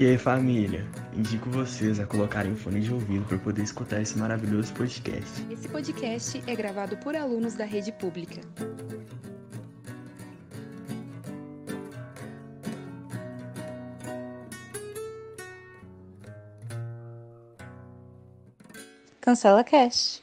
E aí, família? Indico vocês a colocarem o fone de ouvido para poder escutar esse maravilhoso podcast. Esse podcast é gravado por alunos da rede pública. Cancela Cast.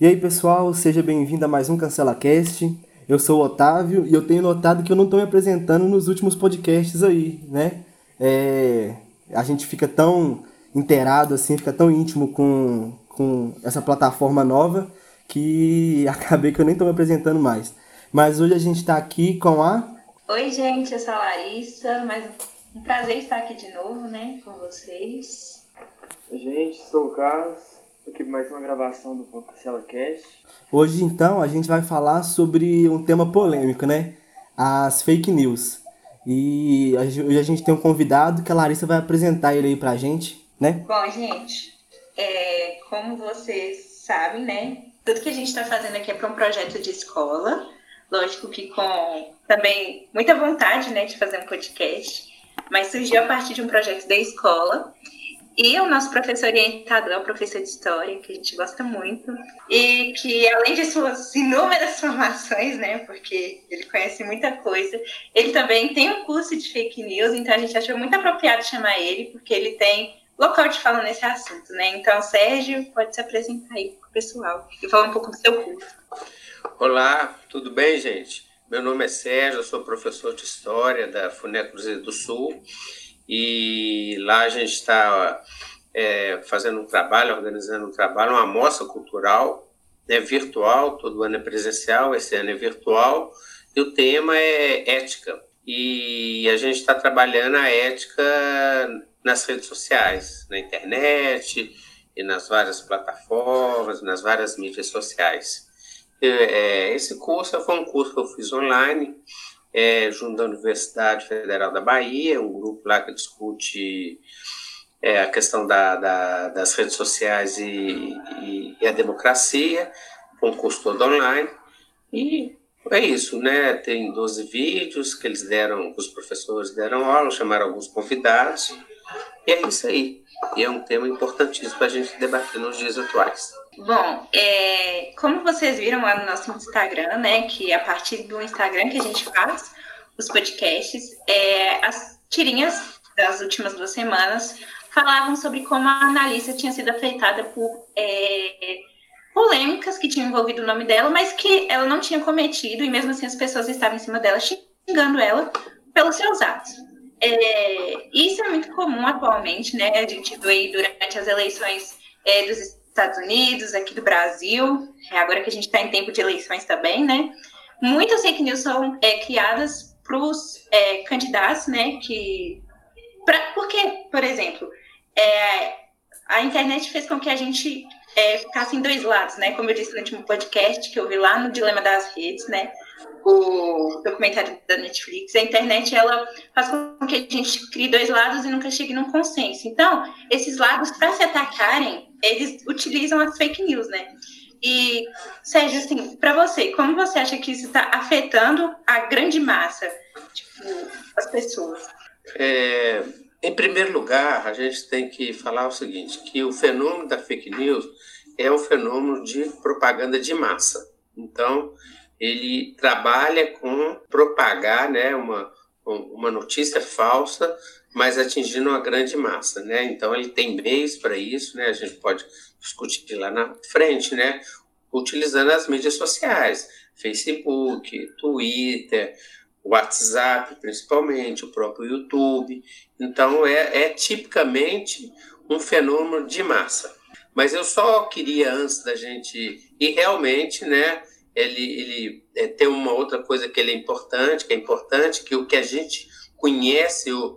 E aí, pessoal, seja bem-vindo a mais um Cancela Cast. Eu sou o Otávio e eu tenho notado que eu não estou me apresentando nos últimos podcasts aí, né? É, a gente fica tão inteirado assim, fica tão íntimo com, com essa plataforma nova que acabei que eu nem estou me apresentando mais. Mas hoje a gente está aqui com a. Oi, gente, eu sou a Larissa, mas um prazer estar aqui de novo, né, com vocês. Oi, gente, sou o Carlos, aqui mais uma gravação do Cancela Cast. Hoje, então, a gente vai falar sobre um tema polêmico, né? As fake news. E hoje a gente tem um convidado que a Larissa vai apresentar ele aí pra gente, né? Bom, gente, é, como vocês sabem, né? Tudo que a gente está fazendo aqui é para um projeto de escola. Lógico que com também muita vontade, né, de fazer um podcast, mas surgiu a partir de um projeto da escola. E o nosso professor orientador é professor de História, que a gente gosta muito, e que, além de suas inúmeras formações, né, porque ele conhece muita coisa, ele também tem um curso de fake news, então a gente achou muito apropriado chamar ele, porque ele tem local de fala nesse assunto, né? Então, Sérgio, pode se apresentar aí para o pessoal e falar um pouco do seu curso. Olá, tudo bem, gente? Meu nome é Sérgio, eu sou professor de História da FUNE Cruzeiro do Sul, e lá a gente está é, fazendo um trabalho, organizando um trabalho, uma amostra cultural, né, virtual, todo ano é presencial, esse ano é virtual, e o tema é ética. E a gente está trabalhando a ética nas redes sociais, na internet e nas várias plataformas, nas várias mídias sociais. É, esse curso foi um curso que eu fiz online, é, junto da Universidade Federal da Bahia, um grupo lá que discute é, a questão da, da, das redes sociais e, e, e, a democracia, com curso todo online. E é isso, né? Tem 12 vídeos que eles deram, os professores deram aula, chamaram alguns convidados, e é isso aí. E é um tema importantíssimo para a gente debater nos dias atuais. Bom, é, como vocês viram lá no nosso Instagram, né, que a partir do Instagram que a gente faz os podcasts, é, as tirinhas das últimas duas semanas falavam sobre como a analista tinha sido afetada por é, polêmicas que tinham envolvido o nome dela, mas que ela não tinha cometido, e mesmo assim as pessoas estavam em cima dela xingando ela pelos seus atos. É, isso é muito comum atualmente, né? A gente aí durante as eleições é, dos Estados Unidos, aqui do Brasil, é agora que a gente está em tempo de eleições também, né? Muitas fake news são é, criadas para os é, candidatos, né? Que, pra, porque, por exemplo, é, a internet fez com que a gente é, ficasse em dois lados, né? Como eu disse no último podcast que eu vi lá no Dilema das Redes, né? O documentário da Netflix, a internet ela faz com que a gente crie dois lados e nunca chegue num consenso. Então, esses lados, para se atacarem, eles utilizam as fake news, né? E, Sérgio, assim, para você, como você acha que isso está afetando a grande massa, tipo, as pessoas? É, em primeiro lugar, a gente tem que falar o seguinte, que o fenômeno da fake news é um fenômeno de propaganda de massa. Então, ele trabalha com propagar né, uma, uma notícia falsa, mas atingindo uma grande massa. Né? Então, ele tem meios para isso, né? a gente pode discutir lá na frente, né? utilizando as mídias sociais, Facebook, Twitter, WhatsApp, principalmente, o próprio YouTube. Então, é, é tipicamente um fenômeno de massa. Mas eu só queria, antes da gente. E realmente, né? Ele, ele é, tem uma outra coisa que ele é importante, que é importante, que o que a gente conhece o,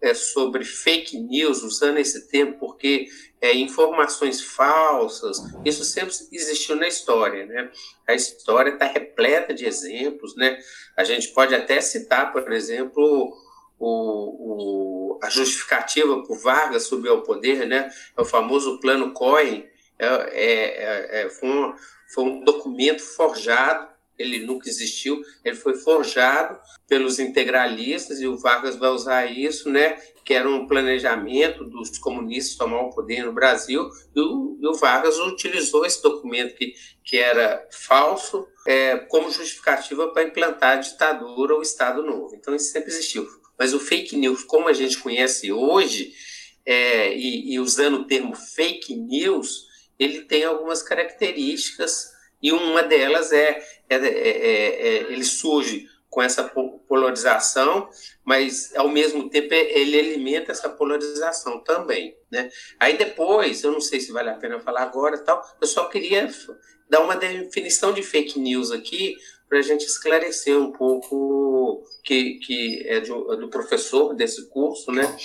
é, sobre fake news, usando esse termo, porque é, informações falsas, isso sempre existiu na história, né? A história está repleta de exemplos, né? A gente pode até citar, por exemplo, o, o, a justificativa por Vargas subir ao poder, né? É o famoso Plano Cohen, é, é, é, é, foi, um, foi um documento forjado ele nunca existiu, ele foi forjado pelos integralistas e o Vargas vai usar isso, né, que era um planejamento dos comunistas tomar o poder no Brasil, e o, e o Vargas utilizou esse documento que, que era falso é, como justificativa para implantar a ditadura ou Estado Novo. Então isso sempre existiu. Mas o fake news, como a gente conhece hoje, é, e, e usando o termo fake news, ele tem algumas características e uma delas é, é, é, é, ele surge com essa polarização, mas ao mesmo tempo ele alimenta essa polarização também, né? Aí depois, eu não sei se vale a pena falar agora, tal. Eu só queria dar uma definição de fake news aqui para a gente esclarecer um pouco que que é do, do professor desse curso, né?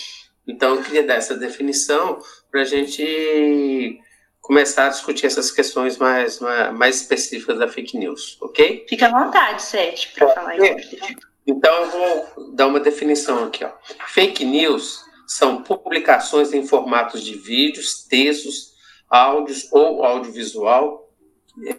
Então eu queria dar essa definição para a gente começar a discutir essas questões mais, mais específicas da fake news, ok? Fica à vontade, Sérgio, para falar é. Então, eu vou dar uma definição aqui. Ó. Fake news são publicações em formatos de vídeos, textos, áudios ou audiovisual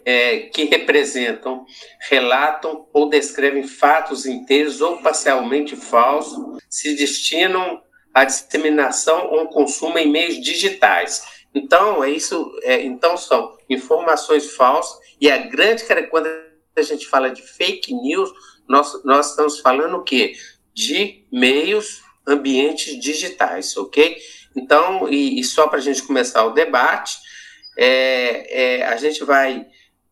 é, que representam, relatam ou descrevem fatos inteiros ou parcialmente falsos, se destinam à disseminação ou consumo em meios digitais então, é isso, é, então são informações falsas, e a grande quando a gente fala de fake news, nós, nós estamos falando o quê? De meios, ambientes digitais, ok? Então, e, e só para a gente começar o debate, é, é, a gente vai,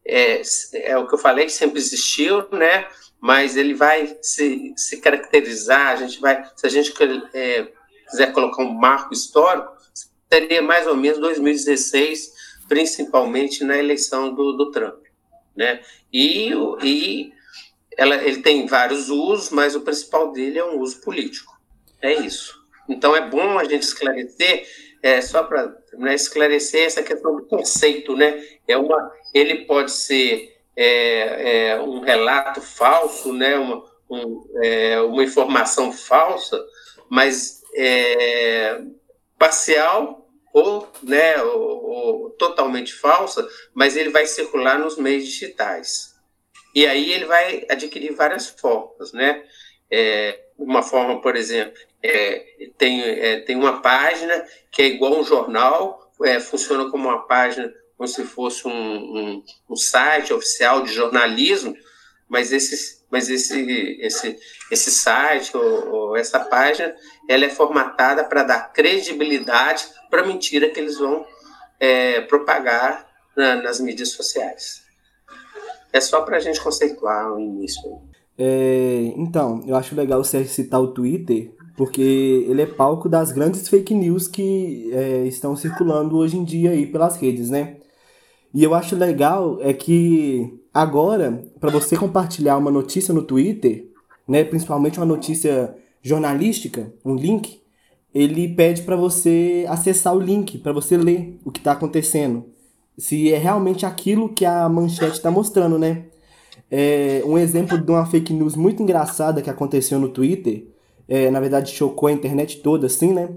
é, é, o que eu falei, que sempre existiu, né? Mas ele vai se, se caracterizar, a gente vai, se a gente é, quiser colocar um marco histórico, seria mais ou menos 2016, principalmente na eleição do, do Trump. Né? E, e ela, ele tem vários usos, mas o principal dele é um uso político. É isso. Então é bom a gente esclarecer, é, só para né, esclarecer essa questão do conceito, né? É uma, ele pode ser é, é, um relato falso, né? Uma, um, é, uma informação falsa, mas é, parcial ou, né, ou, ou, totalmente falsa, mas ele vai circular nos meios digitais. E aí ele vai adquirir várias formas, né? É, uma forma, por exemplo, é, tem, é, tem uma página que é igual um jornal, é, funciona como uma página, como se fosse um, um, um site oficial de jornalismo, mas esse, mas esse, esse, esse site ou, ou essa página ela é formatada para dar credibilidade para a mentira que eles vão é, propagar na, nas mídias sociais. É só para a gente conceituar o início. É, então, eu acho legal você citar o Twitter, porque ele é palco das grandes fake news que é, estão circulando hoje em dia aí pelas redes, né? E eu acho legal é que agora, para você compartilhar uma notícia no Twitter, né, principalmente uma notícia jornalística, um link, ele pede para você acessar o link, para você ler o que está acontecendo. Se é realmente aquilo que a manchete está mostrando, né? É, um exemplo de uma fake news muito engraçada que aconteceu no Twitter, é, na verdade chocou a internet toda, assim, né?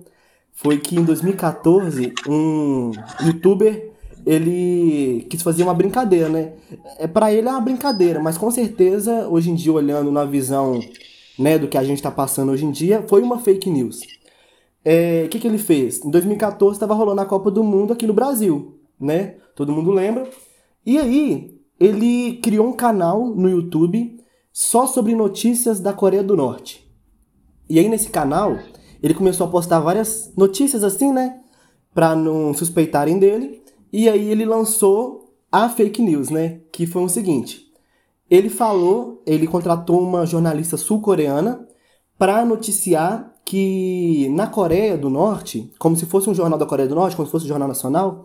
Foi que em 2014 um youtuber ele quis fazer uma brincadeira, né? É para ele é uma brincadeira, mas com certeza hoje em dia olhando na visão né, do que a gente está passando hoje em dia, foi uma fake news. O é, que, que ele fez? Em 2014 estava rolando a Copa do Mundo aqui no Brasil, né? Todo mundo lembra. E aí ele criou um canal no YouTube só sobre notícias da Coreia do Norte. E aí nesse canal ele começou a postar várias notícias assim, né? Para não suspeitarem dele. E aí ele lançou a fake news, né? Que foi o seguinte: ele falou, ele contratou uma jornalista sul-coreana para noticiar que na Coreia do Norte, como se fosse um jornal da Coreia do Norte, como se fosse um jornal nacional,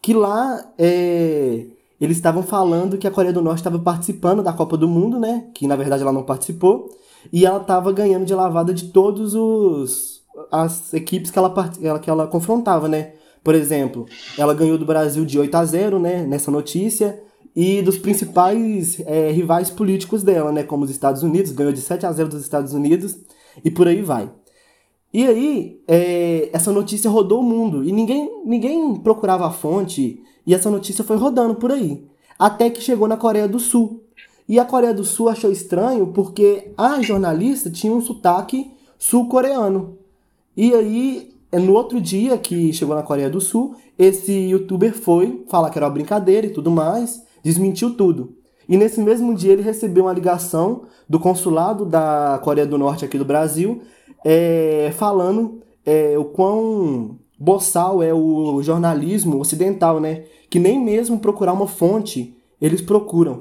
que lá é, eles estavam falando que a Coreia do Norte estava participando da Copa do Mundo, né? Que na verdade ela não participou, e ela estava ganhando de lavada de todos os as equipes que ela, que ela confrontava, né? Por exemplo, ela ganhou do Brasil de 8 a 0 né, nessa notícia, e dos principais é, rivais políticos dela, né, como os Estados Unidos, ganhou de 7 a 0 dos Estados Unidos, e por aí vai. E aí, é, essa notícia rodou o mundo, e ninguém, ninguém procurava a fonte, e essa notícia foi rodando por aí, até que chegou na Coreia do Sul. E a Coreia do Sul achou estranho porque a jornalista tinha um sotaque sul-coreano. E aí, no outro dia que chegou na Coreia do Sul, esse youtuber foi falar que era uma brincadeira e tudo mais, desmentiu tudo. E nesse mesmo dia ele recebeu uma ligação do consulado da Coreia do Norte aqui do Brasil, é, falando é, o quão boçal é o jornalismo ocidental, né? Que nem mesmo procurar uma fonte eles procuram.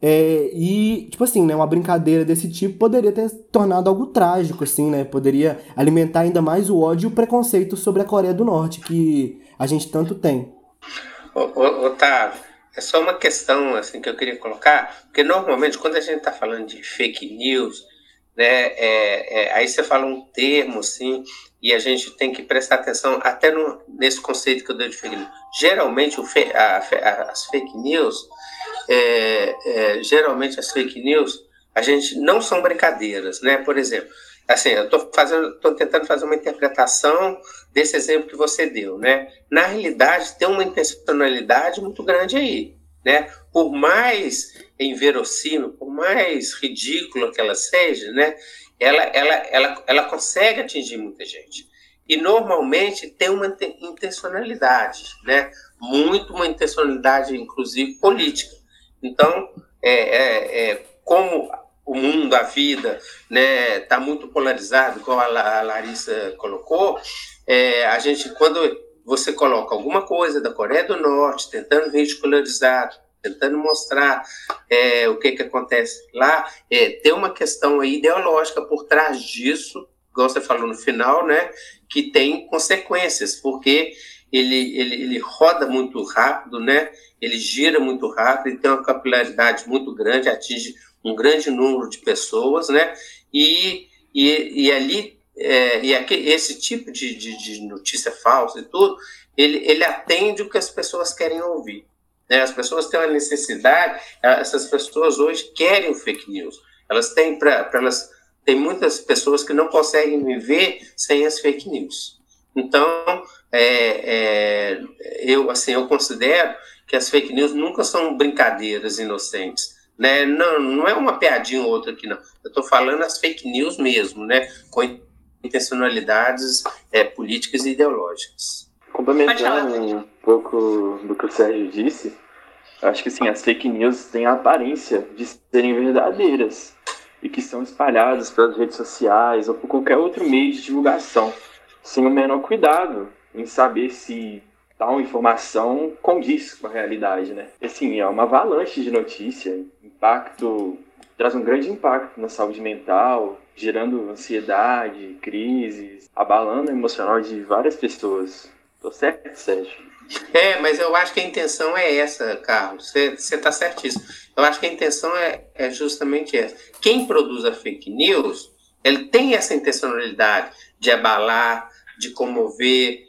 É, e, tipo assim, né, uma brincadeira desse tipo poderia ter tornado algo trágico, assim, né? Poderia alimentar ainda mais o ódio e o preconceito sobre a Coreia do Norte, que a gente tanto tem. Otávio, é só uma questão assim que eu queria colocar, porque normalmente quando a gente está falando de fake news, né, é, é, aí você fala um termo assim, e a gente tem que prestar atenção até no, nesse conceito que eu dei de fake news. Geralmente fe, a, a, as fake news é, é, geralmente as fake news, a gente não são brincadeiras, né? Por exemplo, assim, eu estou fazendo, estou tentando fazer uma interpretação desse exemplo que você deu, né? Na realidade, tem uma intencionalidade muito grande aí, né? Por mais inverossímil, por mais ridícula que ela seja, né? Ela, ela, ela, ela consegue atingir muita gente. E normalmente tem uma intencionalidade, né? Muito uma intencionalidade, inclusive política. Então, é, é, é, como o mundo, a vida, está né, tá muito polarizado, como a Larissa colocou, é, a gente, quando você coloca alguma coisa da Coreia do Norte, tentando ridicularizar, tentando mostrar é, o que, que acontece lá, é, tem uma questão ideológica por trás disso, igual você falou no final, né, que tem consequências, porque ele, ele, ele roda muito rápido, né? ele gira muito rápido, ele tem uma capilaridade muito grande, atinge um grande número de pessoas, né? E, e, e ali, é, e aqui, esse tipo de, de, de, notícia falsa e tudo, ele, ele atende o que as pessoas querem ouvir. Né? As pessoas têm uma necessidade, essas pessoas hoje querem o fake news. Elas têm para elas tem muitas pessoas que não conseguem viver sem as fake news. Então, é, é, eu assim eu considero que as fake news nunca são brincadeiras inocentes. Né? Não, não é uma piadinha ou outra aqui, não. Eu estou falando as fake news mesmo, né? com intencionalidades é, políticas e ideológicas. Complementando um pouco do que o Sérgio disse, acho que sim, as fake news têm a aparência de serem verdadeiras e que são espalhadas pelas redes sociais ou por qualquer outro meio de divulgação, sem o menor cuidado em saber se tal informação condiz com a realidade, né? Assim, é uma avalanche de notícia, impacto, traz um grande impacto na saúde mental, gerando ansiedade, crises, abalando o emocional de várias pessoas. Tô certo, Sérgio? É, mas eu acho que a intenção é essa, Carlos. Você está certíssimo. Eu acho que a intenção é, é justamente essa. Quem produz a fake news, ele tem essa intencionalidade de abalar, de comover,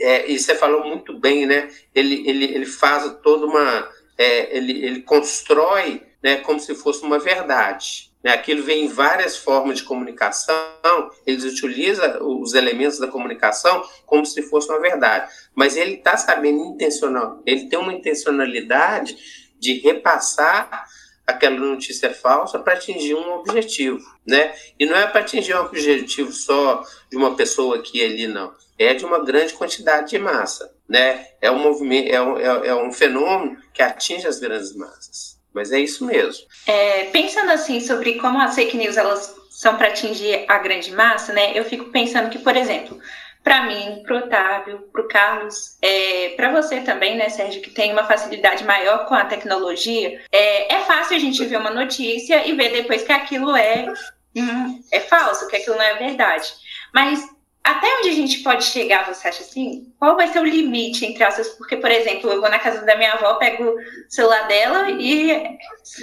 é, e você falou muito bem, né? Ele, ele, ele faz toda uma. É, ele, ele constrói né, como se fosse uma verdade. Né? Aquilo vem em várias formas de comunicação, eles utilizam os elementos da comunicação como se fosse uma verdade. Mas ele está sabendo intencional, ele tem uma intencionalidade de repassar aquela notícia falsa para atingir um objetivo, né? E não é para atingir um objetivo só de uma pessoa aqui e ali, não é de uma grande quantidade de massa, né? É um movimento, é um, é, é um fenômeno que atinge as grandes massas. Mas é isso mesmo. É, pensando assim sobre como as fake news elas são para atingir a grande massa, né? Eu fico pensando que, por exemplo, para mim, para Otávio, para o Carlos, é, para você também, né, Sérgio, que tem uma facilidade maior com a tecnologia, é, é fácil a gente ver uma notícia e ver depois que aquilo é, hum, é falso, que aquilo não é verdade. Mas até onde a gente pode chegar, você acha assim? Qual vai ser o limite entre essas? Porque, por exemplo, eu vou na casa da minha avó, pego o celular dela e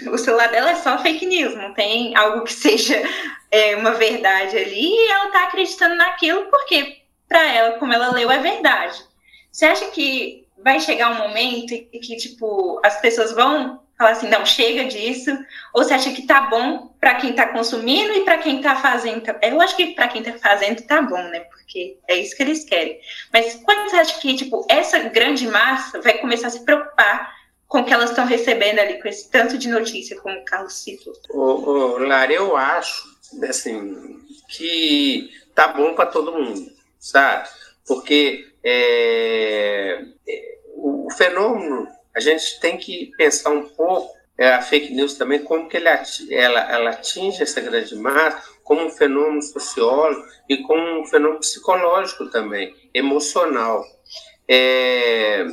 o celular dela é só fake news, não tem algo que seja é, uma verdade ali e ela tá acreditando naquilo porque, para ela, como ela leu, é verdade. Você acha que vai chegar um momento em que, tipo, as pessoas vão falar assim, não, chega disso, ou você acha que tá bom para quem tá consumindo e para quem tá fazendo? Eu acho que para quem tá fazendo tá bom, né? Porque é isso que eles querem. Mas quando você acha que, tipo, essa grande massa vai começar a se preocupar com o que elas estão recebendo ali, com esse tanto de notícia, como o Carlos citou? Ô, ô, Lara, eu acho assim, que tá bom para todo mundo, sabe? Porque é, o, o, fenômeno, a gente tem que pensar um pouco é, a fake news também, como que ele, ela, ela atinge essa grande massa, como um fenômeno sociólogo e como um fenômeno psicológico também, emocional. É,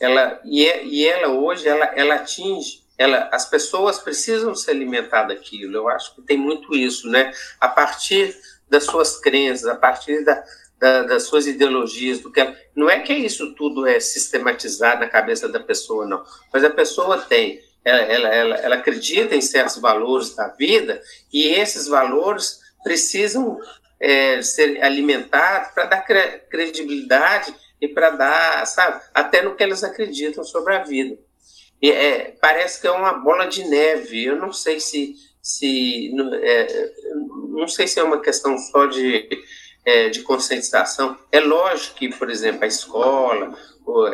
ela, e, é, e ela hoje, ela, ela atinge ela, as pessoas precisam se alimentar daquilo. Eu acho que tem muito isso, né? A partir das suas crenças, a partir da, da, das suas ideologias, do que ela, não é que isso tudo é sistematizado na cabeça da pessoa, não. Mas a pessoa tem, ela, ela, ela, ela acredita em certos valores da vida e esses valores precisam é, ser alimentados para dar credibilidade e para dar, sabe, até no que eles acreditam sobre a vida. É, parece que é uma bola de neve. Eu não sei se, se é, não sei se é uma questão só de, é, de conscientização. É lógico que, por exemplo, a escola,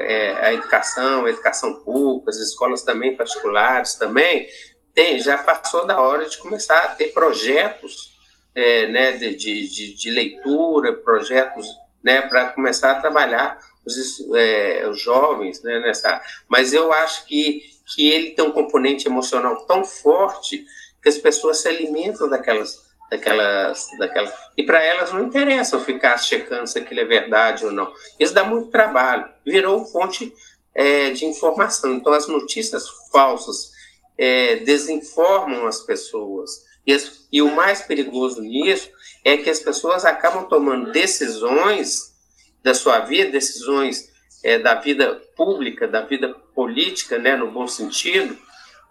é, a educação, a educação pública, as escolas também particulares também, tem, já passou da hora de começar a ter projetos é, né, de, de, de leitura, projetos né, para começar a trabalhar os, é, os jovens né, nessa. Mas eu acho que, que ele tem um componente emocional tão forte que as pessoas se alimentam daquelas. Daquelas, daquelas e para elas não interessa ficar checando se aquilo é verdade ou não. Isso dá muito trabalho. Virou fonte é, de informação. Então, as notícias falsas é, desinformam as pessoas. E, as, e o mais perigoso nisso é que as pessoas acabam tomando decisões da sua vida, decisões é, da vida pública, da vida política, né, no bom sentido,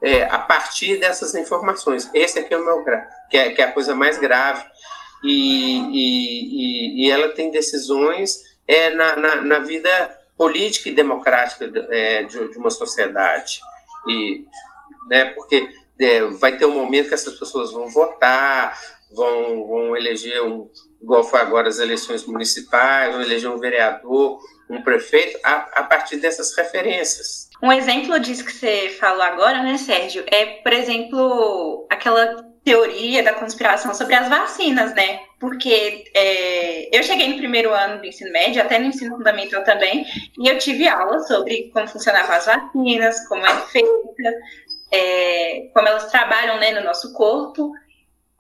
é, a partir dessas informações. Esse aqui é o meu que é, que é a coisa mais grave. E, e, e ela tem decisões é, na, na, na, vida política e democrática é, de, de, uma sociedade. E, né, porque é, vai ter um momento que essas pessoas vão votar, vão, vão eleger um, igual foi agora as eleições municipais, vão eleger um vereador, um prefeito, a, a partir dessas referências. Um exemplo disso que você falou agora, né, Sérgio, é, por exemplo, aquela teoria da conspiração sobre as vacinas, né? Porque é, eu cheguei no primeiro ano do ensino médio, até no ensino fundamental também, e eu tive aula sobre como funcionavam as vacinas, como é feita, é, como elas trabalham né, no nosso corpo.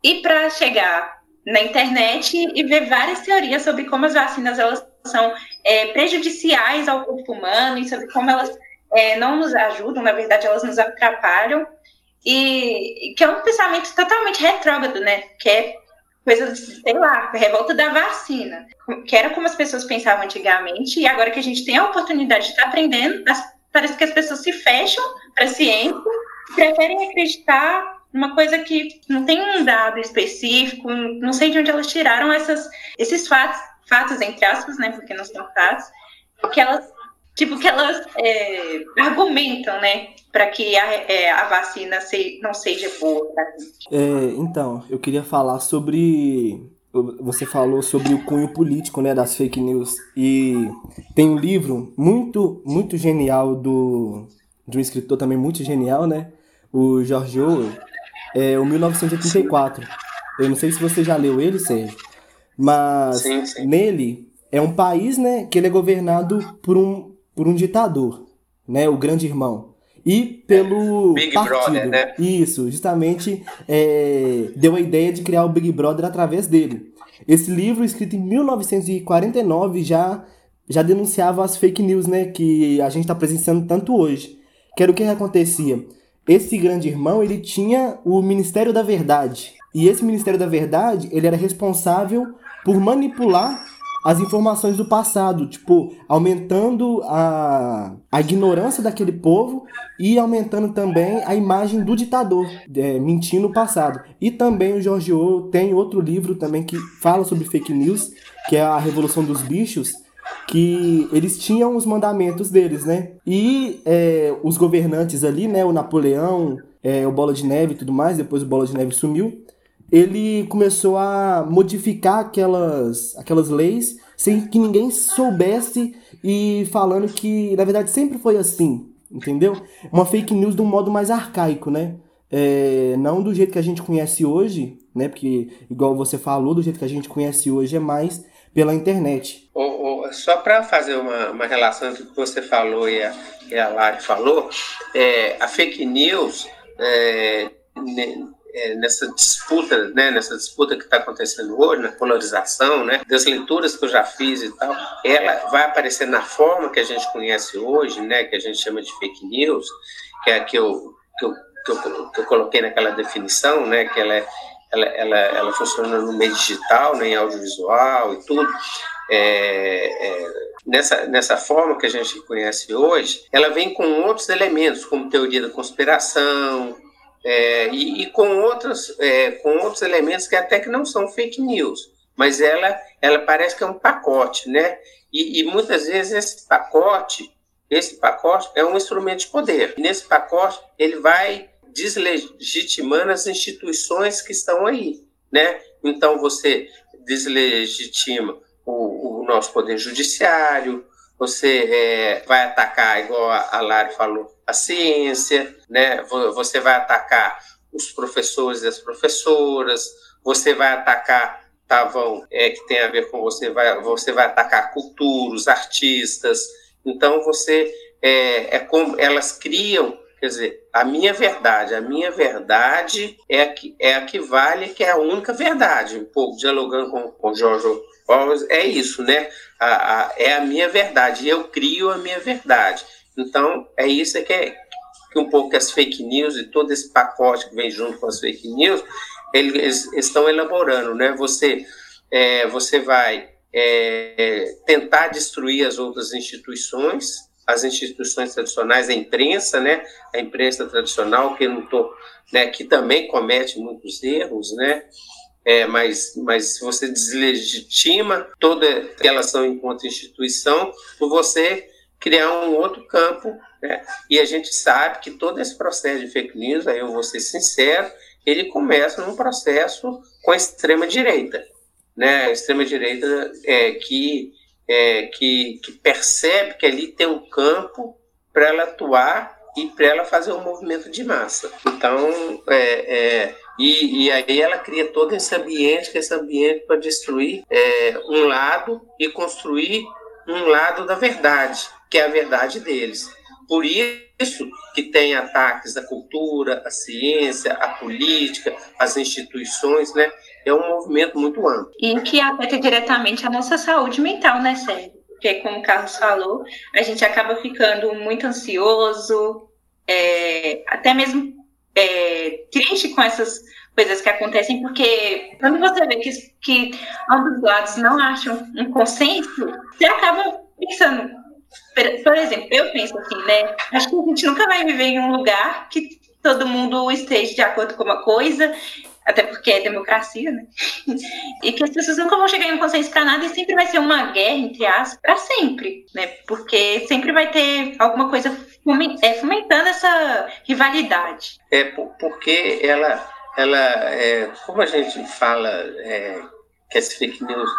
E para chegar na internet e ver várias teorias sobre como as vacinas elas são é, prejudiciais ao corpo humano e sobre como elas é, não nos ajudam, na verdade elas nos atrapalham. E que é um pensamento totalmente retrógrado, né? Que é coisa, sei lá, revolta da vacina, que era como as pessoas pensavam antigamente e agora que a gente tem a oportunidade de estar aprendendo, parece que as pessoas se fecham para a ciência, preferem acreditar uma coisa que não tem um dado específico, não sei de onde elas tiraram essas, esses fatos, fatos entre aspas, né, porque não são fatos, que elas, tipo, que elas é, argumentam, né, para que a, é, a vacina se, não seja boa. É, então, eu queria falar sobre você falou sobre o cunho político né, das fake news e tem um livro muito muito genial do de um escritor também muito genial né o George Orwell é o 1984. Eu não sei se você já leu ele, Sérgio, mas sim, sim. nele é um país, né, que ele é governado por um, por um ditador, né, o Grande Irmão. E pelo Big partido. Brother, né? Isso, justamente é, deu a ideia de criar o Big Brother através dele. Esse livro, escrito em 1949, já, já denunciava as fake news, né, que a gente está presenciando tanto hoje. Que era o que acontecia esse grande irmão, ele tinha o Ministério da Verdade. E esse Ministério da Verdade, ele era responsável por manipular as informações do passado, tipo, aumentando a, a ignorância daquele povo e aumentando também a imagem do ditador, é, mentindo o passado. E também o George Orwell tem outro livro também que fala sobre fake news, que é a Revolução dos Bichos, que eles tinham os mandamentos deles, né? E é, os governantes ali, né? O Napoleão, é, o Bola de Neve e tudo mais, depois o Bola de Neve sumiu. Ele começou a modificar aquelas, aquelas leis sem que ninguém soubesse e falando que, na verdade, sempre foi assim. entendeu? Uma fake news de um modo mais arcaico, né? É, não do jeito que a gente conhece hoje, né? Porque, igual você falou, do jeito que a gente conhece hoje é mais pela internet. só para fazer uma, uma relação entre o que você falou e a, e a Lari falou, é, a fake news, é, é, nessa disputa, né, nessa disputa que está acontecendo hoje, na polarização, né, das leituras que eu já fiz e tal, ela vai aparecer na forma que a gente conhece hoje, né, que a gente chama de fake news, que é a que eu, que eu, que eu, que eu coloquei naquela definição, né, que ela, é, ela, ela, ela funciona no meio digital, né, em audiovisual e tudo, é, é, nessa, nessa forma que a gente conhece hoje, ela vem com outros elementos, como teoria da conspiração, é, e, e, com, outros, é, com outros elementos que até que não são fake news, mas ela, ela parece que é um pacote, né? E, e muitas vezes esse pacote, esse pacote é um instrumento de poder. E nesse pacote ele vai deslegitimando as instituições que estão aí, né? Então você deslegitima o, o nosso poder judiciário, você é, vai atacar, igual a, Lari falou, a ciência, né? Você vai atacar os professores e as professoras, você vai atacar Tavão, é, que tem a ver com você, vai, você vai atacar cultura, os artistas. Então você é, é como elas criam, quer dizer, a minha verdade, a minha verdade é a que, é a que vale, que é a única verdade. Um pouco dialogando com, com o Jorge é isso, né? A, a, é a minha verdade, eu crio a minha verdade. Então, é isso que é que um pouco as fake news e todo esse pacote que vem junto com as fake news, eles estão elaborando, né? Você, é, você vai é, tentar destruir as outras instituições, as instituições tradicionais, a imprensa, né? A imprensa tradicional que não tô, né? Que também comete muitos erros, né? É, mas, mas você deslegitima toda relação enquanto instituição você criar um outro campo. Né? E a gente sabe que todo esse processo de fake news, aí eu vou ser sincero, ele começa num processo com a extrema-direita. Né? A extrema-direita é, que, é, que, que percebe que ali tem um campo para ela atuar e para ela fazer um movimento de massa. Então, é, é, e, e, aí ela cria todo esse ambiente, esse ambiente para destruir é, um lado e construir um lado da verdade, que é a verdade deles. Por isso que tem ataques à cultura, à ciência, à política, às instituições, né? É um movimento muito amplo. E que afeta diretamente a nossa saúde mental, né, Sérgio? Porque, como o Carlos falou, a gente acaba ficando muito ansioso, é, até mesmo é, triste com essas coisas que acontecem, porque quando você vê que, que ambos lados não acham um consenso, você acaba pensando. Por exemplo, eu penso assim, né? Acho que a gente nunca vai viver em um lugar que todo mundo esteja de acordo com uma coisa, até porque é democracia, né? E que as pessoas nunca vão chegar em um consenso para nada e sempre vai ser uma guerra, entre aspas, para sempre, né? Porque sempre vai ter alguma coisa fomentando essa rivalidade. É porque ela, ela é, como a gente fala é, que esse fake news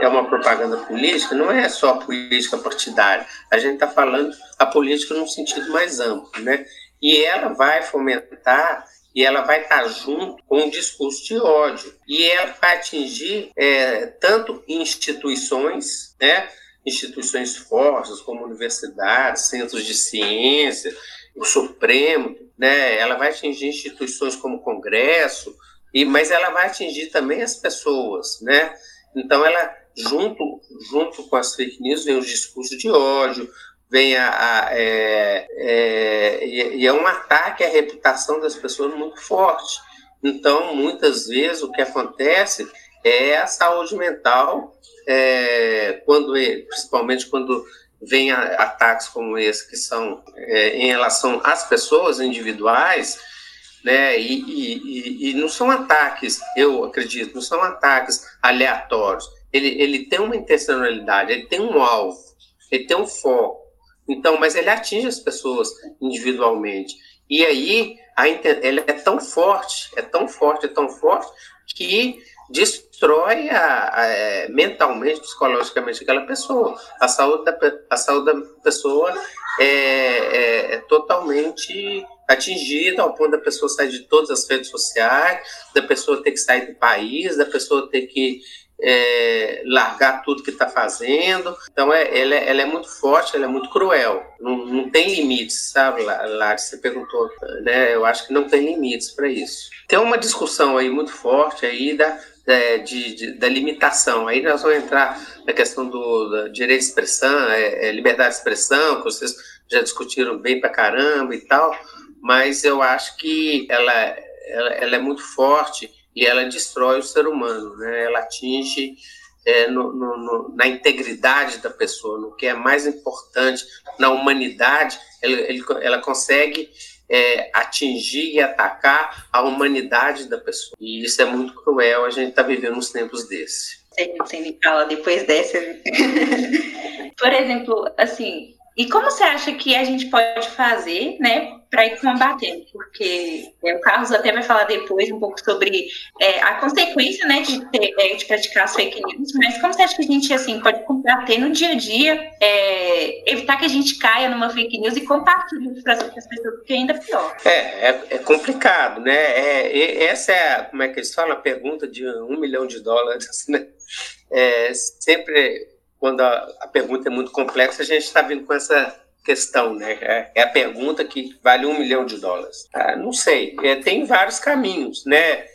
é uma propaganda política, não é só política partidária. A gente está falando a política num sentido mais amplo, né? E ela vai fomentar e ela vai estar tá junto com um discurso de ódio. E ela vai atingir é, tanto instituições, né? Instituições fortes, como universidades, centros de ciência, o Supremo, né? Ela vai atingir instituições como o Congresso, e mas ela vai atingir também as pessoas, né? Então ela junto junto com as fake news vem os discursos de ódio, vem a, a é, é, e é um ataque à reputação das pessoas muito forte. Então muitas vezes o que acontece é a saúde mental é, quando principalmente quando vem ataques como esse que são é, em relação às pessoas individuais, né? E, e, e, não são ataques, eu acredito, não são ataques aleatórios. Ele, ele tem uma intencionalidade, ele tem um alvo, ele tem um foco. Então, mas ele atinge as pessoas individualmente. E aí, a, ele é tão forte, é tão forte, é tão forte que destrói a, a, é, mentalmente, psicologicamente aquela pessoa. A saúde da, a saúde da pessoa é, é, é totalmente atingida ao ponto da pessoa sair de todas as redes sociais, da pessoa ter que sair do país, da pessoa ter que é, largar tudo que está fazendo. Então, é, ela, é, ela, é muito forte, ela é muito cruel. Não, não tem limites, sabe, Lari? Você perguntou, né? Eu acho que não tem limites para isso. Tem uma discussão aí muito forte aí da, da, de, de, da limitação. Aí nós vamos entrar na questão do, direito de expressão, é, é, liberdade de expressão, que vocês já discutiram bem para caramba e tal, mas eu acho que ela, ela, ela é muito forte e ela destrói o ser humano, né? Ela atinge é, no, no, no, na integridade da pessoa, no que é mais importante, na humanidade, ela, ela consegue é, atingir e atacar a humanidade da pessoa. E isso é muito cruel, a gente está vivendo uns tempos desses. Você me fala depois dessa. Por exemplo, assim, e como você acha que a gente pode fazer, né, para ir combatendo? Porque é, o Carlos até vai falar depois um pouco sobre é, a consequência, né, de, ter, é, de praticar as fake news, mas como você acha que a gente, assim, pode combater no dia a dia, é, evitar que a gente caia numa fake news e compartilhe para as outras pessoas, porque ainda é pior. É, é, é complicado, né? É, essa é, como é que eles falam, a pergunta de um milhão de dólares, né? É, sempre quando a, a pergunta é muito complexa, a gente está vindo com essa questão, né? É, é, a pergunta que vale um milhão de dólares. Ah, não sei, é, tem vários caminhos, né?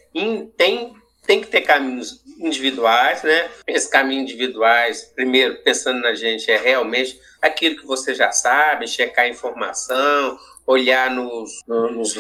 tem, tem que ter caminhos individuais, né? Esses caminhos individuais, primeiro, pensando na gente, é realmente aquilo que você já sabe, checar a informação, olhar nos, nos,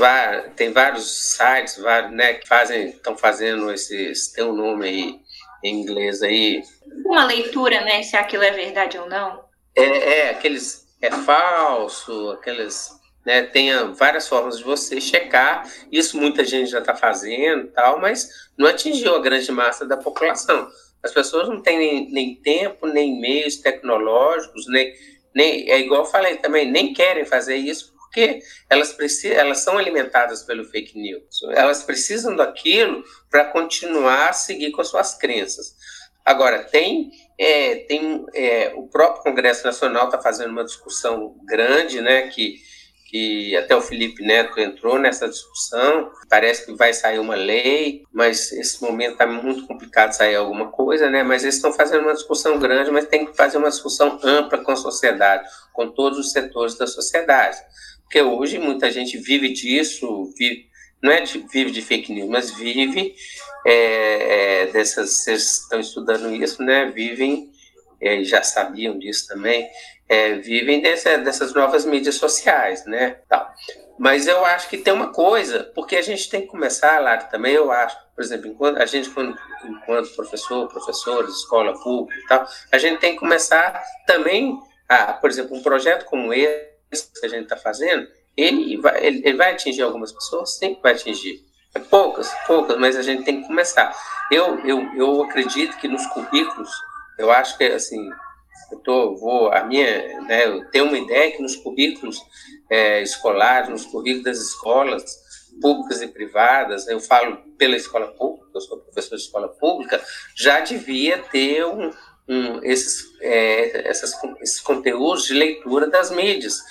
tem vários sites, vários, né, que fazem, estão fazendo esses, tem um nome aí em inglês aí, uma leitura, né, se aquilo é verdade ou não? É, é aqueles é falso, aqueles, né, tem várias formas de você checar. Isso muita gente já está fazendo, tal, mas não atingiu a grande massa da população. As pessoas não têm nem, nem tempo, nem meios tecnológicos, nem, nem é igual eu falei também, nem querem fazer isso porque elas precisam, elas são alimentadas pelo fake news. Elas precisam daquilo para continuar a seguir com as suas crenças. Agora, tem, é, tem é, o próprio Congresso Nacional está fazendo uma discussão grande, né, que, que até o Felipe Neto entrou nessa discussão, parece que vai sair uma lei, mas esse momento está muito complicado sair alguma coisa, né, mas eles estão fazendo uma discussão grande, mas tem que fazer uma discussão ampla com a sociedade, com todos os setores da sociedade, porque hoje muita gente vive disso, vive, não é de, vive de fake news, mas vive é, é, dessas, vocês estão estudando isso, né? Vivem, é, já sabiam disso também, é, vivem dessa, dessas novas mídias sociais, né? Tá. Mas eu acho que tem uma coisa, porque a gente tem que começar, lá também eu acho, por exemplo, enquanto a gente, quando, enquanto professor, professores, escola pública e tal, a gente tem que começar também, a, por exemplo, um projeto como esse que a gente está fazendo, ele vai, ele, ele vai atingir algumas pessoas? Sim, vai atingir. É poucas, poucas, mas a gente tem que começar. Eu, eu, eu acredito que nos currículos, eu acho que, assim, eu tô, vou, a minha, né, eu tenho uma ideia que nos currículos é, escolares, nos currículos das escolas públicas e privadas, eu falo pela escola pública, eu sou professor de escola pública, já devia ter um, um, esses, é, essas, esses conteúdos de leitura das mídias,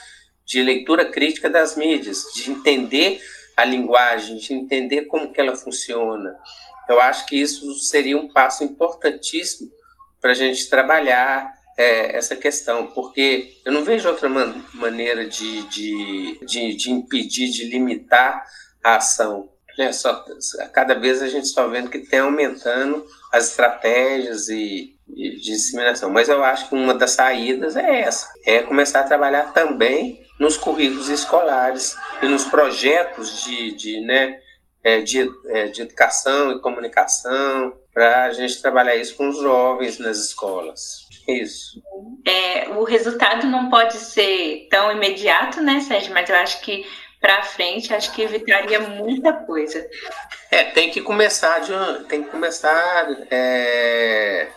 de leitura crítica das mídias, de entender a linguagem, de entender como que ela funciona. Eu acho que isso seria um passo importantíssimo para a gente trabalhar é, essa questão, porque eu não vejo outra man maneira de, de, de, de, impedir, de limitar a ação. É só, cada vez a gente está vendo que tem aumentando as estratégias e, de disseminação. Mas eu acho que uma das saídas é essa, é começar a trabalhar também nos currículos escolares e nos projetos de, de, né, é, de, é, de educação e comunicação, para a gente trabalhar isso com os jovens nas escolas. Isso. É, o resultado não pode ser tão imediato, né, Sérgio? Mas eu acho que para frente, acho que evitaria muita coisa. É, tem que começar de, tem que começar, é,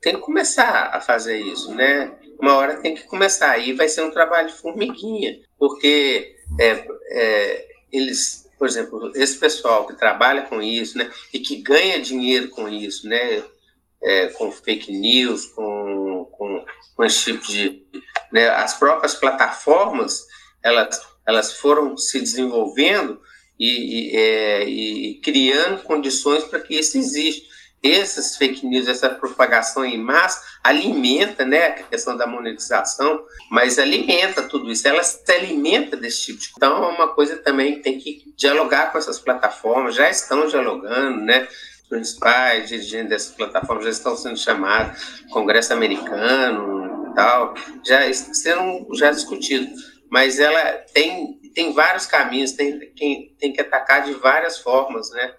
tem que começar a fazer isso, né? uma hora tem que começar. Aí vai ser um trabalho de formiguinha, porque é, é, eles por exemplo, esse pessoal que trabalha com isso, né, e que ganha dinheiro com isso, né, é, com fake news, com, com, com esse tipo de, né, as próprias plataformas, elas, elas foram se desenvolvendo e, e, é, e criando condições para que isso exista essas fake news, essa propagação em massa, alimenta né, a questão da monetização, mas alimenta tudo isso, ela se alimenta desse tipo de Então, é uma coisa também que tem que dialogar com essas plataformas, já estão dialogando, né? Os principais dirigentes dessas plataformas já estão sendo chamados, Congresso americano e tal, já sendo já discutido. Mas ela tem, tem vários caminhos, tem, tem, tem que atacar de várias formas, né?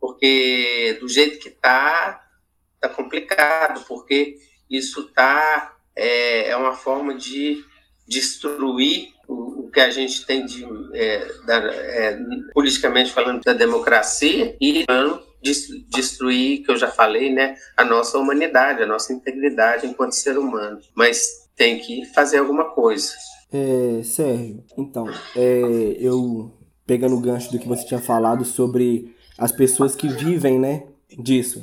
Porque do jeito que está, está complicado, porque isso está é, é, uma forma de destruir o, o que a gente tem de é, da, é, politicamente falando da democracia e destruir, que eu já falei, né, a nossa humanidade, a nossa integridade enquanto ser humano. Mas tem que fazer alguma coisa. É, Sérgio, então, é, eu pegando o gancho do que você tinha falado sobre as pessoas que vivem, né, disso.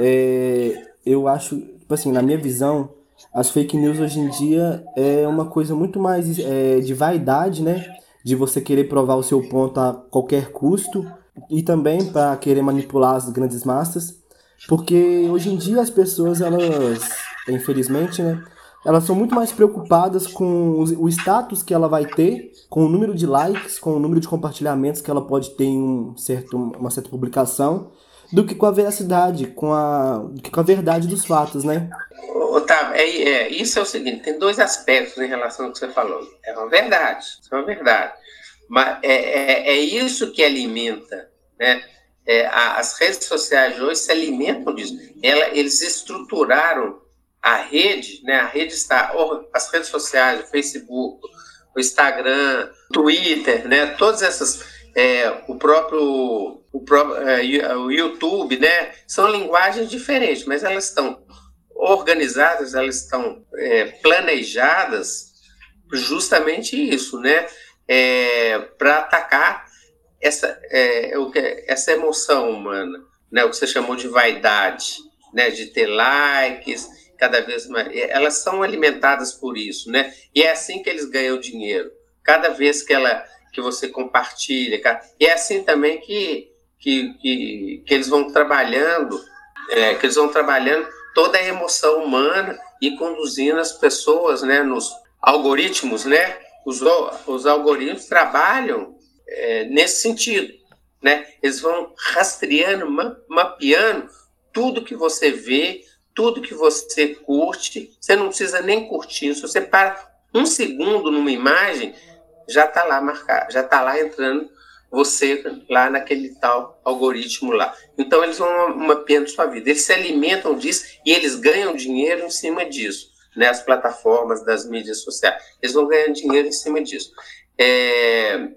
É, eu acho, tipo assim, na minha visão, as fake news hoje em dia é uma coisa muito mais é, de vaidade, né? De você querer provar o seu ponto a qualquer custo e também para querer manipular as grandes massas, porque hoje em dia as pessoas elas, infelizmente, né, elas são muito mais preocupadas com o status que ela vai ter, com o número de likes, com o número de compartilhamentos que ela pode ter em um certo, uma certa publicação, do que com a veracidade, com a, do que com a verdade dos fatos, né? Otávio, é, é, isso é o seguinte, tem dois aspectos em relação ao que você falou. É uma verdade, é uma verdade. Mas é, é, é isso que alimenta, né? É, as redes sociais hoje se alimentam disso. Ela, eles estruturaram a rede, né, a rede está, as redes sociais, o Facebook, o Instagram, o Twitter, né, todas essas, é, o próprio, o próprio é, o YouTube, né, são linguagens diferentes, mas elas estão organizadas, elas estão é, planejadas justamente isso, né, é, para atacar essa, é, essa emoção humana, né, o que você chamou de vaidade, né, de ter likes, cada vez mais. Elas são alimentadas por isso, né? E é assim que eles ganham dinheiro. Cada vez que ela que você compartilha, e é assim também que que, que, que eles vão trabalhando, é, que eles vão trabalhando toda a emoção humana e conduzindo as pessoas, né, nos algoritmos, né? Os, os algoritmos trabalham é, nesse sentido, né? Eles vão rastreando, mapeando tudo que você vê, tudo que você curte, você não precisa nem curtir. Se você para um segundo numa imagem, já está lá marcado, já está lá entrando você lá naquele tal algoritmo lá. Então eles vão mapeando sua vida. Eles se alimentam disso e eles ganham dinheiro em cima disso. Né, as plataformas das mídias sociais. Eles vão ganhar dinheiro em cima disso. É,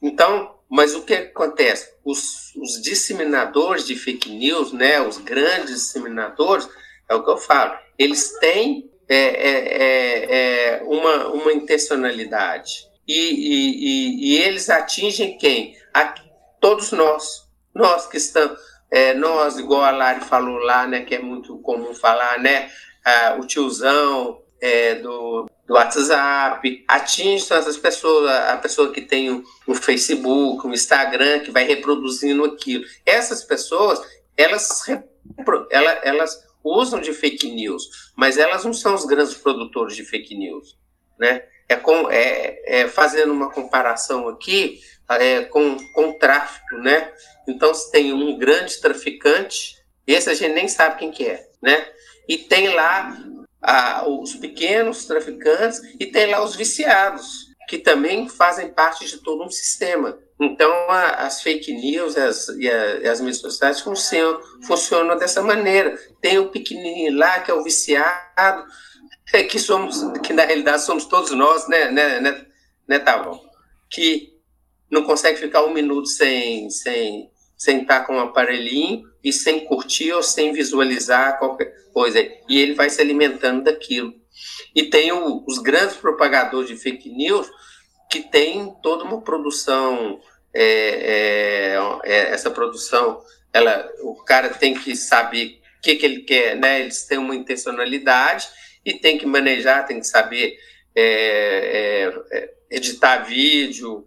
então, mas o que acontece? Os, os disseminadores de fake news, né, os grandes disseminadores, é o que eu falo. Eles têm é, é, é, é uma, uma intencionalidade. E, e, e, eles atingem quem? A, todos nós. Nós que estamos. É, nós, igual a Lari falou lá, né, que é muito comum falar, né? O tiozão é, do, do WhatsApp, atinge essas pessoas, a pessoa que tem um, um Facebook, um Instagram, que vai reproduzindo aquilo. Essas pessoas, elas, elas, usam de fake news, mas elas não são os grandes produtores de fake news, né? É, com, é, é fazendo uma comparação aqui é, com, com o tráfico, né? Então, se tem um grande traficante, esse a gente nem sabe quem que é, né? E tem lá a, os pequenos traficantes e tem lá os viciados, que também fazem parte de todo um sistema. Então, a, as fake news as, e, a, e, as mídias sociais funcionam, funcionam dessa maneira. Tem o pequenininho lá, que é o viciado, é, que somos, que na realidade somos todos nós, né, né, né, né Tavão? Que não consegue ficar um minuto sem, sem, sem estar com um aparelhinho e sem curtir ou sem visualizar qualquer coisa. E ele vai se alimentando daquilo. E tem o, os grandes propagadores de fake news que tem toda uma produção é, é, é, essa produção, ela, o cara tem que saber o que, que ele quer, né? Eles têm uma intencionalidade e tem que manejar, tem que saber é, é, editar vídeo,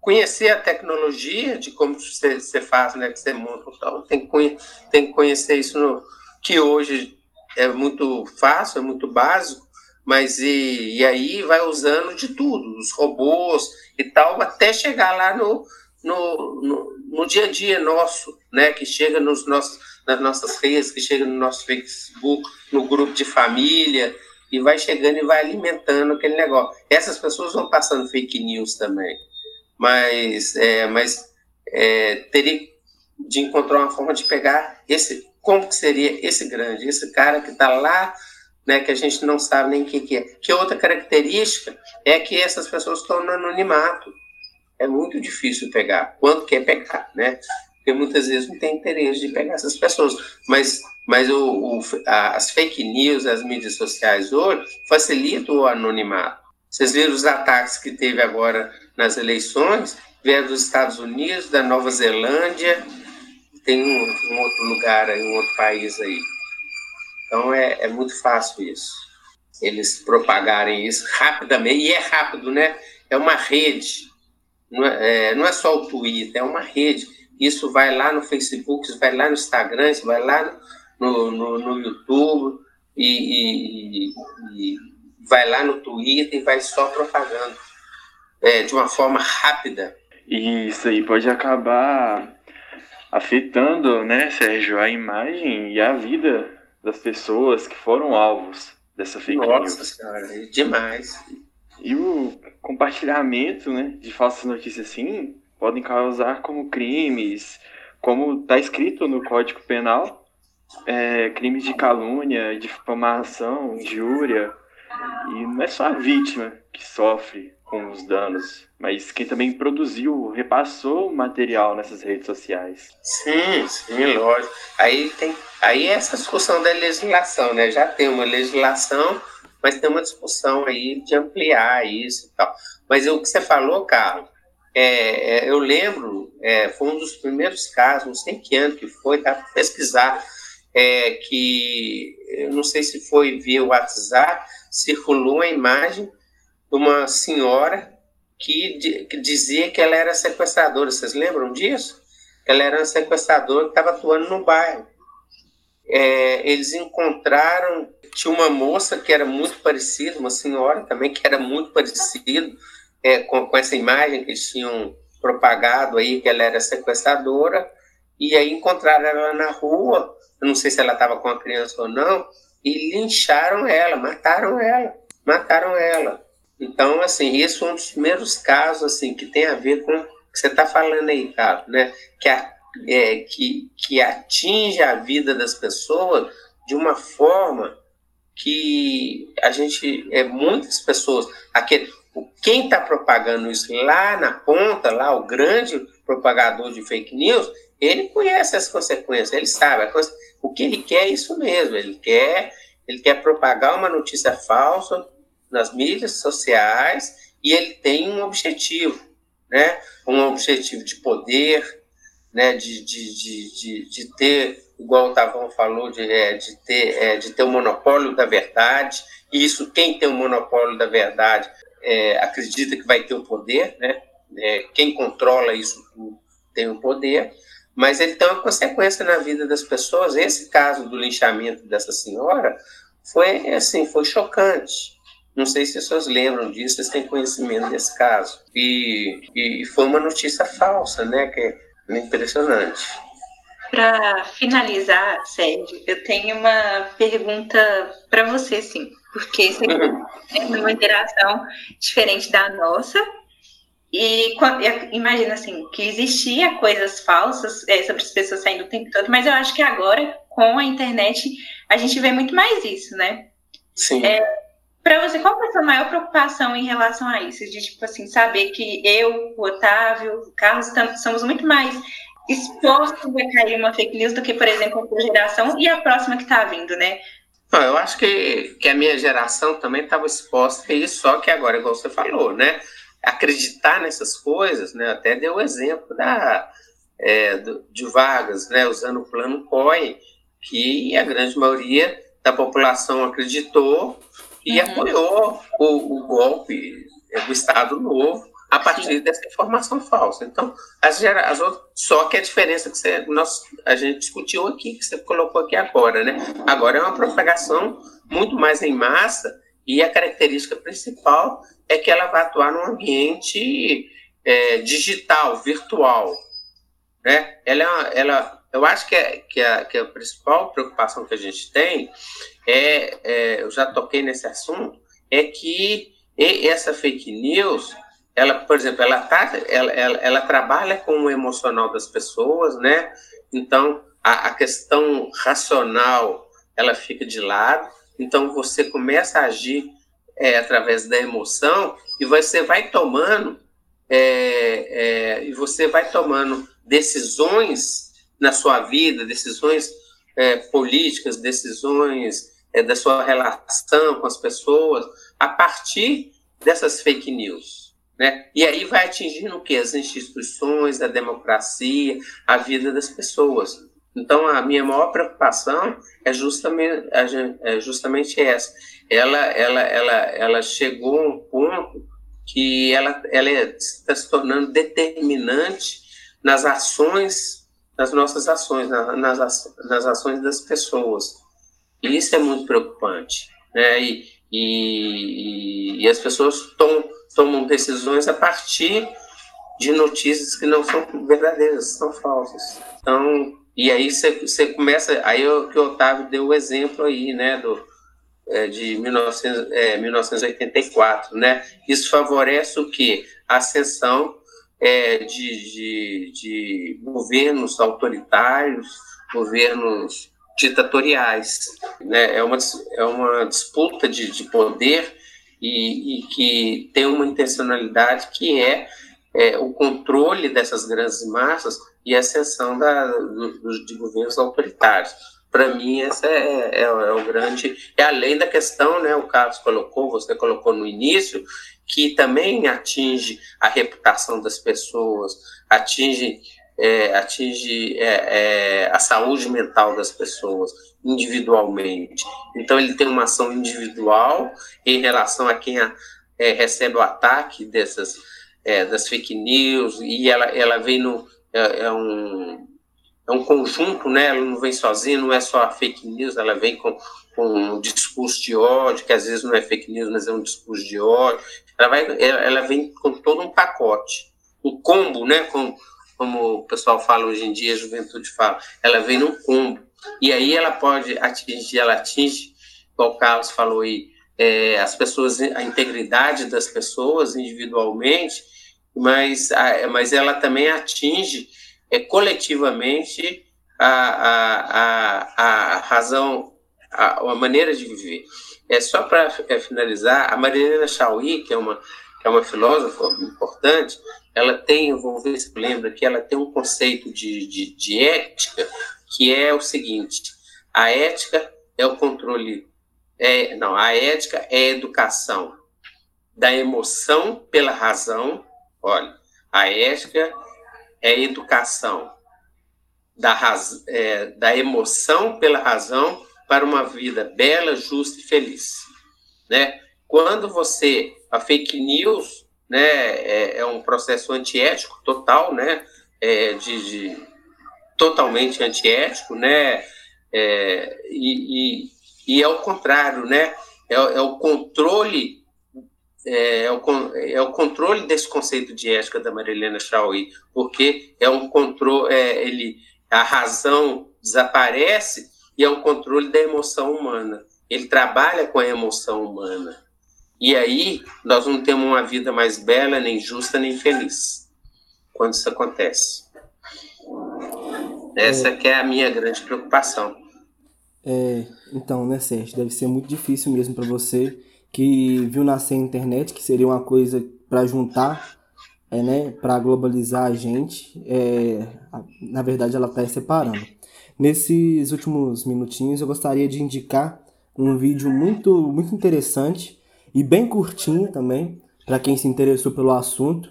conhecer a tecnologia de como você, você faz, né? Que você monta, então tem que, tem que conhecer isso no, que hoje é muito fácil, é muito básico, mas e, e aí vai usando de tudo, os robôs e tal, até chegar lá no, no, no, no, dia a dia nosso, né, que chega nos nossos, nas nossas redes, que chega no nosso Facebook, no grupo de família, e vai chegando e vai alimentando aquele negócio. Essas pessoas vão passando fake news também, mas, é, mas é, teria de encontrar uma forma de pegar esse, como que seria esse grande, esse cara que está lá né, que a gente não sabe nem o que, que é. Que outra característica é que essas pessoas estão no anonimato. É muito difícil pegar. Quanto quer pegar, né? Porque muitas vezes não tem interesse de pegar essas pessoas. Mas, mas o, o as fake news, as mídias sociais hoje, facilitam o anonimato. Vocês viram os ataques que teve agora nas eleições? Vieram dos Estados Unidos, da Nova Zelândia, tem um, um outro lugar um outro país aí. Então é, é muito fácil isso. Eles propagarem isso rapidamente, e é rápido, né? É uma rede, não é, é, não é só o Twitter, é uma rede. Isso vai lá no Facebook, isso vai lá no Instagram, isso vai lá no, no, no YouTube, e, e, e, vai lá no Twitter e vai só propagando é, de uma forma rápida. Isso aí pode acabar afetando, né, Sérgio, a imagem e a vida das pessoas que foram alvos dessa fake Nossa news. Nossa senhora, é demais. E o compartilhamento né, de falsas notícias assim podem causar como crimes, como está escrito no Código Penal, é, crimes de calúnia, difamação, injúria. E não é só a vítima que sofre com os danos, mas quem também produziu, repassou material nessas redes sociais. Sim, sim, lógico. Aí tem aí é essa discussão da legislação, né? Já tem uma legislação, mas tem uma discussão aí de ampliar isso e tal. Mas o que você falou, Carlos, é, é, eu lembro, é, foi um dos primeiros casos, não sei que ano que foi, dá para pesquisar, é, que não sei se foi via WhatsApp, circulou a imagem uma senhora que, que dizia que ela era sequestradora. Vocês lembram disso? Ela era uma sequestradora que estava atuando no bairro. É, eles encontraram, tinha uma moça que era muito parecida, uma senhora também que era muito parecida é, com, com essa imagem que eles tinham propagado aí, que ela era sequestradora, e aí encontraram ela na rua, não sei se ela estava com a criança ou não, e lincharam ela, mataram ela, mataram ela. Então, assim, isso é um dos primeiros casos assim que tem a ver com o que você está falando aí, Carlos, né? Que, a, é, que, que atinge a vida das pessoas de uma forma que a gente, é, muitas pessoas, aquele, quem está propagando isso lá na ponta, lá o grande propagador de fake news, ele conhece as consequências, ele sabe, o que ele quer é isso mesmo, ele quer, ele quer propagar uma notícia falsa nas mídias sociais e ele tem um objetivo, né? Um objetivo de poder, né? De, de, de, de, de ter, igual o Tavão falou, de, é, de, ter, é, de ter o monopólio da verdade. E isso, quem tem o monopólio da verdade é, acredita que vai ter o poder, né? É, quem controla isso tem o poder, mas ele tem uma consequência na vida das pessoas. Esse caso do linchamento dessa senhora foi assim, foi chocante. Não sei se vocês lembram disso, vocês têm conhecimento desse caso. E, e foi uma notícia falsa, né? Que é impressionante. Para finalizar, Sérgio, eu tenho uma pergunta para você, sim, porque aqui uhum. é uma interação diferente da nossa. E imagina assim, que existia coisas falsas é, sobre as pessoas saindo o tempo todo, mas eu acho que agora, com a internet, a gente vê muito mais isso, né? Sim. É, para você, qual foi a sua maior preocupação em relação a isso? De, tipo assim, saber que eu, o Otávio, o Carlos, somos muito mais expostos a cair uma fake news do que, por exemplo, a sua geração e a próxima que está vindo, né? Não, eu acho que, que a minha geração também estava exposta a isso, só que agora, igual você falou, né? acreditar nessas coisas, né? Até deu o exemplo da, é, de Vargas, né? Usando o plano COI, que a grande maioria da população acreditou e uhum. apoiou o, o golpe do Estado Novo a partir dessa informação falsa. Então, as, gera, as outras, só que a diferença que você, nós, a gente discutiu aqui, que você colocou aqui agora, né? Agora é uma propagação muito mais em massa e a característica principal é que ela vai atuar num ambiente é, digital, virtual. Né? Ela, é ela, eu acho que, é, que, a, que a principal preocupação que a gente tem é, é eu já toquei nesse assunto, é que essa fake news ela, por exemplo, ela, tá, ela, ela, ela trabalha com o emocional das pessoas, né? Então, a, a questão racional, ela fica de lado. Então, você começa a agir é, através da emoção e você vai tomando é, é, e você vai tomando decisões na sua vida, decisões é, políticas, decisões é, da sua relação com as pessoas a partir dessas fake news. Né? E aí vai atingindo o que? As instituições, a democracia, a vida das pessoas. Então, a minha maior preocupação é justamente, é justamente essa. Ela, ela, ela, ela chegou a um ponto que ela, ela está se tornando determinante nas ações, nas nossas ações, nas, nas ações das pessoas. E isso é muito preocupante. Né? E, e, e as pessoas estão tomam decisões a partir de notícias que não são verdadeiras, são falsas. Então, e aí você começa, aí o que o Otávio deu o exemplo aí, né, do, é, de 1900, é, 1984, né? Isso favorece o que? A ascensão é, de, de, de governos autoritários, governos ditatoriais, né? É uma, é uma disputa de, de poder e, e que tem uma intencionalidade que é, é, o controle dessas grandes massas e a ascensão da, do, de governos autoritários. Para mim, essa é, é, é, o grande. É além da questão, né? O Carlos colocou, você colocou no início, que também atinge a reputação das pessoas, atinge é, atinge é, é, a saúde mental das pessoas individualmente. Então, ele tem uma ação individual em relação a quem a, é, recebe o ataque dessas é, das fake news e ela, ela vem no é, é, um é um conjunto, né? Ela não vem sozinha, não é só a fake news, ela vem com, com um discurso de ódio, que às vezes não é fake news, mas é um discurso de ódio. Ela, vai, ela, vem com todo um pacote, um combo, né? Com, como o pessoal fala hoje em dia, a juventude fala, ela vem num combo. E aí ela pode atingir, ela atinge, como o Carlos falou aí, é, as pessoas, a integridade das pessoas individualmente, mas, a, mas ela também atinge é, coletivamente a, a, a, a razão, a, a, maneira de viver. É só para é, finalizar, a Marilena Chauí, que é uma que é uma filósofa importante, ela tem, vou ver se lembra, que ela tem um conceito de, de, de ética que é o seguinte: a ética é o controle, é, não, a ética é a educação da emoção pela razão. Olha, a ética é a educação da, raz, é, da emoção pela razão para uma vida bela, justa e feliz. Né? Quando você, a fake news, né, é, é um processo antiético total, né, é, de, de, totalmente antiético, né, é, e, e, e, é o contrário, né, é, é o controle é, é, o, é o controle desse conceito de ética da Marilena Chauí, porque é um controle, é, ele, a razão desaparece e é um controle da emoção humana. Ele trabalha com a emoção humana. E aí nós não temos uma vida mais bela, nem justa, nem feliz quando isso acontece. Essa é, que é a minha grande preocupação. É, então, né, Sérgio, deve ser muito difícil mesmo para você que viu nascer a internet, que seria uma coisa para juntar, é, né, para globalizar a gente. É, na verdade, ela está separando. Nesses últimos minutinhos, eu gostaria de indicar um vídeo muito, muito interessante e bem curtinho também, para quem se interessou pelo assunto,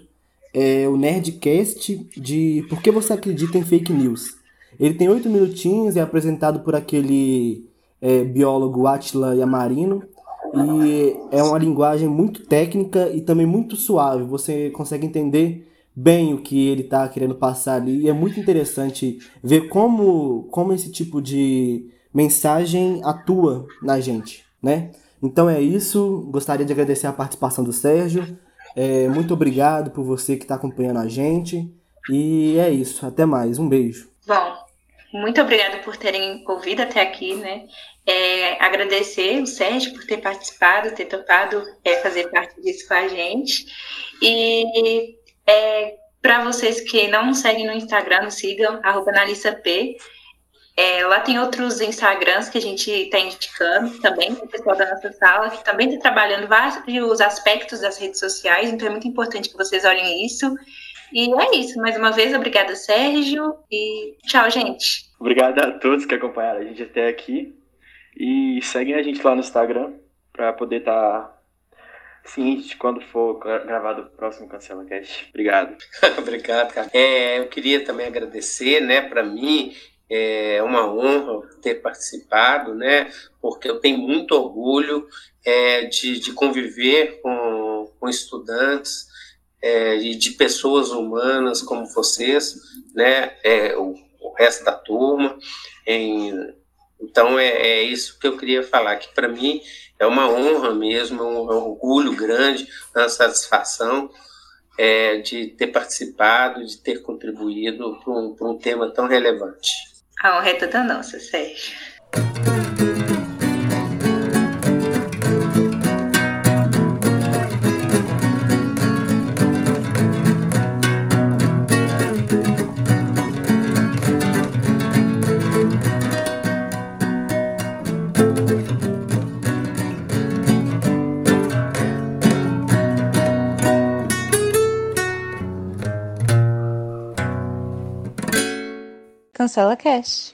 é o Nerdcast de Por que você acredita em fake news. Ele tem oito minutinhos, é apresentado por aquele é, biólogo Atila Yamarino, e é uma linguagem muito técnica e também muito suave. Você consegue entender bem o que ele está querendo passar ali. E é muito interessante ver como, como esse tipo de mensagem atua na gente, né? Então é isso. Gostaria de agradecer a participação do Sérgio. É, muito obrigado por você que está acompanhando a gente. E é isso. Até mais. Um beijo. Bom, muito obrigada por terem ouvido até aqui, né? É, agradecer o Sérgio por ter participado, ter topado é, fazer parte disso com a gente. E é, para vocês que não nos seguem no Instagram, sigam, arroba P. É, lá tem outros Instagrams que a gente está indicando também, o pessoal da nossa sala, que também está trabalhando vários aspectos das redes sociais, então é muito importante que vocês olhem isso. E é isso, mais uma vez, obrigada, Sérgio, e tchau, gente. Obrigado a todos que acompanharam a gente até aqui. E seguem a gente lá no Instagram para poder estar tá de quando for gravado o próximo Cancela Cast. Obrigado. Obrigado, cara. É, eu queria também agradecer, né, para mim é uma honra ter participado, né? Porque eu tenho muito orgulho é, de, de conviver com, com estudantes é, e de pessoas humanas como vocês, né? É, o, o resto da turma. Em, então é, é, isso que eu queria falar, que para mim é uma honra mesmo, um, um orgulho grande, uma satisfação é, de ter participado, de ter contribuído para um, um tema tão relevante. A honra é toda nossa, Sérgio. Cancela Cash.